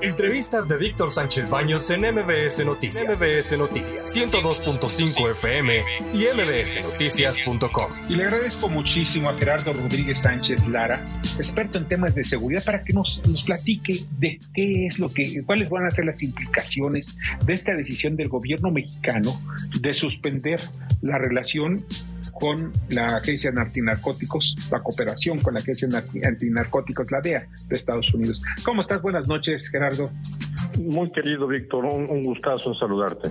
Entrevistas de Víctor Sánchez Baños en MBS Noticias. MBS Noticias 102.5 FM y mbsnoticias.com. Y le agradezco muchísimo a Gerardo Rodríguez Sánchez Lara, experto en temas de seguridad, para que nos, nos platique de qué es lo que, cuáles van a ser las implicaciones de esta decisión del gobierno mexicano de suspender la relación con la Agencia Antinarcóticos, la cooperación con la Agencia Antinarcóticos, la DEA de Estados Unidos. ¿Cómo estás? Buenas noches, Gerardo. Muy querido Víctor, un, gustazo saludarte.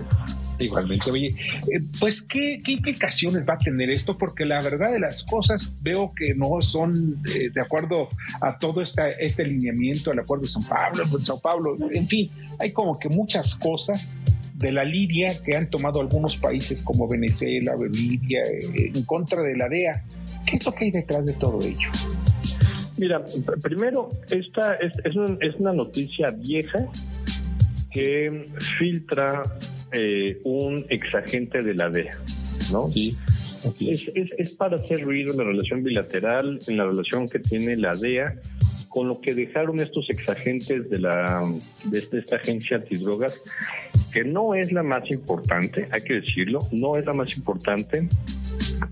Igualmente, oye, eh, pues ¿qué, implicaciones va a tener esto, porque la verdad de las cosas veo que no son eh, de acuerdo a todo esta, este lineamiento, al acuerdo de San Pablo, de Sao Paulo, en fin, hay como que muchas cosas de la línea que han tomado algunos países como Venezuela, Bolivia, eh, en contra de la DEA. ¿Qué es lo que hay detrás de todo ello? Mira, primero, esta es, es, una noticia vieja que filtra eh, un exagente de la DEA, ¿no? Sí. Es, es, es, para hacer ruido en la relación bilateral, en la relación que tiene la DEA con lo que dejaron estos exagentes de la de esta agencia antidrogas que no es la más importante, hay que decirlo, no es la más importante,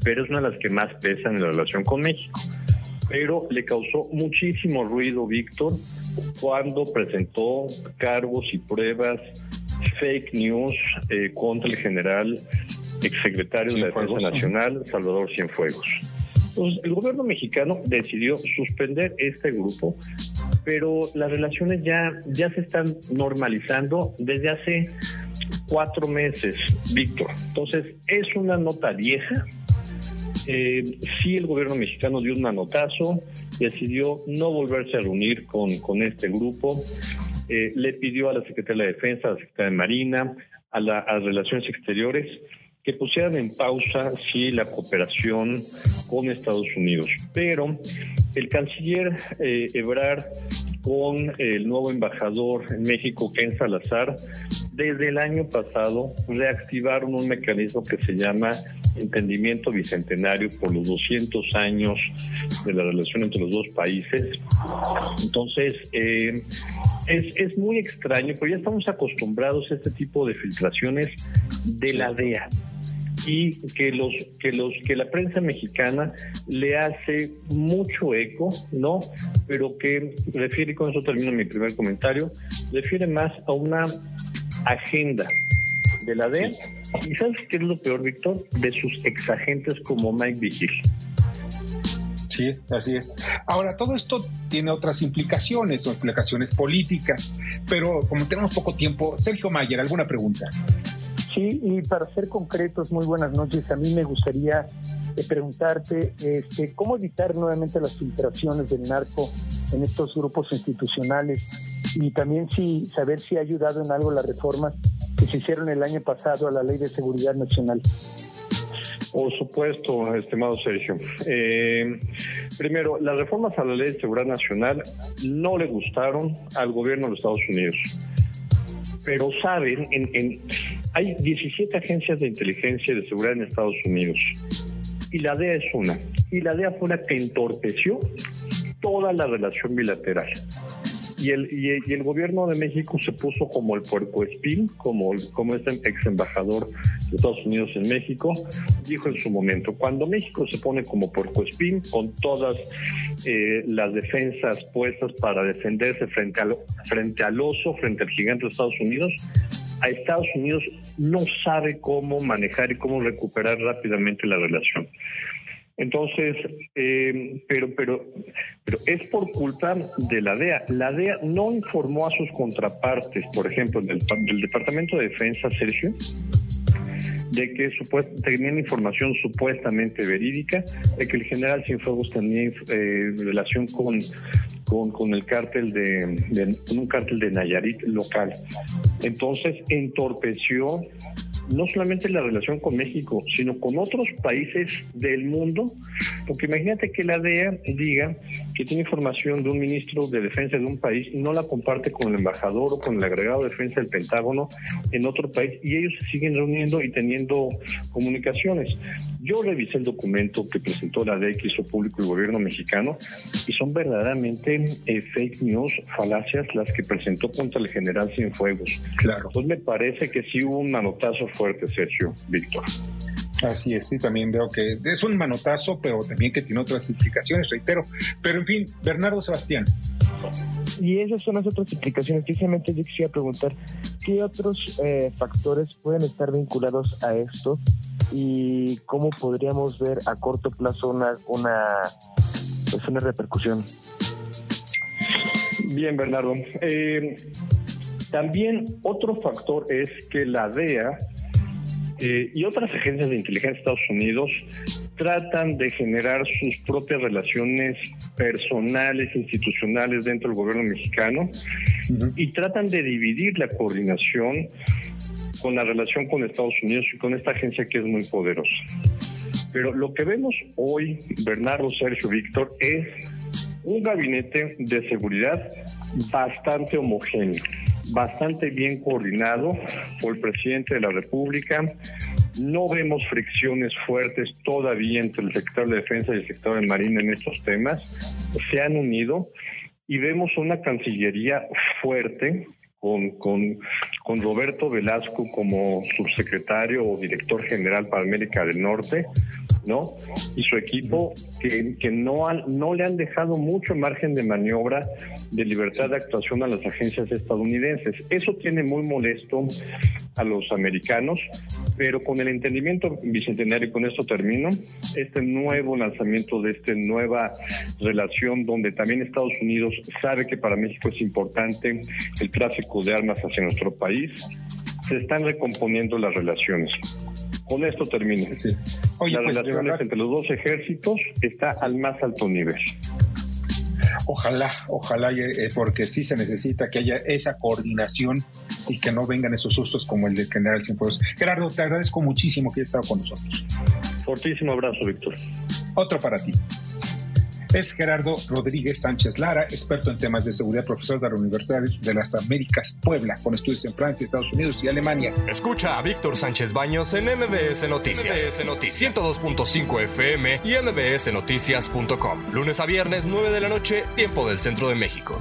pero es una de las que más pesan en la relación con México. Pero le causó muchísimo ruido, Víctor, cuando presentó cargos y pruebas fake news eh, contra el general exsecretario de la Defensa Nacional, Salvador Cienfuegos. Entonces, el gobierno mexicano decidió suspender este grupo pero las relaciones ya, ya se están normalizando desde hace cuatro meses, Víctor. Entonces, es una nota vieja. Eh, sí, el gobierno mexicano dio un manotazo, decidió no volverse a reunir con, con este grupo, eh, le pidió a la Secretaría de Defensa, a la Secretaría de Marina, a, las Relaciones Exteriores, que pusieran en pausa, sí, la cooperación con Estados Unidos. Pero el canciller eh, Ebrard con el nuevo embajador en México, Ken Salazar, desde el año pasado reactivaron un mecanismo que se llama entendimiento bicentenario por los 200 años de la relación entre los dos países. Entonces, eh, es, es muy extraño, pero ya estamos acostumbrados a este tipo de filtraciones de la DEA y que los que los que la prensa mexicana le hace mucho eco, ¿no? Pero que refiere con eso termino mi primer comentario, refiere más a una agenda de la DEA y sabes qué es lo peor, Víctor, de sus exagentes como Mike Vigil. Sí, así es. Ahora, todo esto tiene otras implicaciones, implicaciones políticas, pero como tenemos poco tiempo, Sergio Mayer, ¿alguna pregunta? Sí, y para ser concretos, muy buenas noches. A mí me gustaría eh, preguntarte este, cómo evitar nuevamente las filtraciones del narco en estos grupos institucionales y también si saber si ha ayudado en algo las reformas que se hicieron el año pasado a la Ley de Seguridad Nacional. Por supuesto, estimado Sergio. Eh, primero, las reformas a la Ley de Seguridad Nacional no le gustaron al gobierno de los Estados Unidos. Pero saben, en, hay 17 agencias de inteligencia y de seguridad en Estados Unidos y la DEA es una. Y la DEA fue la que entorpeció toda la relación bilateral. Y el, y, gobierno de México se puso como el puerco espín, como, como este ex embajador de Estados Unidos en México, dijo en su momento, cuando México se pone como puerco espín, con todas eh, las defensas puestas para defenderse frente al, frente al oso, frente al gigante de Estados Unidos, a Estados Unidos no sabe cómo manejar y cómo recuperar rápidamente la relación. Entonces, eh, pero, pero, pero es por culpa de la DEA. La DEA no informó a sus contrapartes, por ejemplo, del, del Departamento de Defensa, Sergio, de que tenían información supuestamente verídica de que el general Cienfuegos tenía eh, relación con, con, el cártel de, con un cártel de Nayarit local. Entonces entorpeció no solamente la relación con México, sino con otros países del mundo, porque imagínate que la DEA diga que tiene información de un ministro de defensa de un país y no la comparte con el embajador o con el agregado de defensa del Pentágono en otro país y ellos se siguen reuniendo y teniendo comunicaciones. Yo revisé el documento que presentó la DEC hizo público el gobierno mexicano y son verdaderamente eh, fake news, falacias las que presentó contra el general Cienfuegos. Claro. Entonces me parece que sí hubo un manotazo fuerte, Sergio, Víctor. Así es, sí, también veo que es un manotazo, pero también que tiene otras implicaciones, reitero. Pero en fin, Bernardo Sebastián. Y esas son las otras implicaciones. Precisamente yo quisiera preguntar, ¿qué otros eh, factores pueden estar vinculados a esto? ¿Y cómo podríamos ver a corto plazo una, una, pues una repercusión? Bien, Bernardo. Eh, también otro factor es que la DEA eh, y otras agencias de inteligencia de Estados Unidos tratan de generar sus propias relaciones personales, institucionales dentro del gobierno mexicano y tratan de dividir la coordinación con la relación con Estados Unidos y con esta agencia que es muy poderosa. Pero lo que vemos hoy, Bernardo, Sergio, Víctor, es un gabinete de seguridad bastante homogéneo bastante bien coordinado por el presidente de la República. No vemos fricciones fuertes todavía entre el sector de defensa y el sector de marina en estos temas. Se han unido y vemos una cancillería fuerte con, con, con Roberto Velasco como subsecretario o director general para América del Norte, ¿no? Y su equipo que, que no, han, no le han dejado mucho margen de maniobra de libertad de actuación a las agencias estadounidenses. Eso tiene muy molesto a los americanos, pero con el entendimiento bicentenario, con esto termino, este nuevo lanzamiento de esta nueva relación donde también Estados Unidos sabe que para México es importante el tráfico de armas hacia nuestro país, se están recomponiendo las relaciones. Con esto termino. Sí. Las pues, relaciones entre los dos ejércitos está al más alto nivel. Ojalá, ojalá, eh, porque sí se necesita que haya esa coordinación y que no vengan esos sustos como el de general Cienfuegos. Gerardo, te agradezco muchísimo que hayas estado con nosotros. Fortísimo abrazo, Víctor. Otro para ti es Gerardo Rodríguez Sánchez Lara, experto en temas de seguridad, profesor de la Universidad de las Américas Puebla, con estudios en Francia, Estados Unidos y Alemania. Escucha a Víctor Sánchez Baños en MBS Noticias, MBS Noticias 102.5 FM y MBSNoticias.com. Lunes a viernes, 9 de la noche, tiempo del centro de México.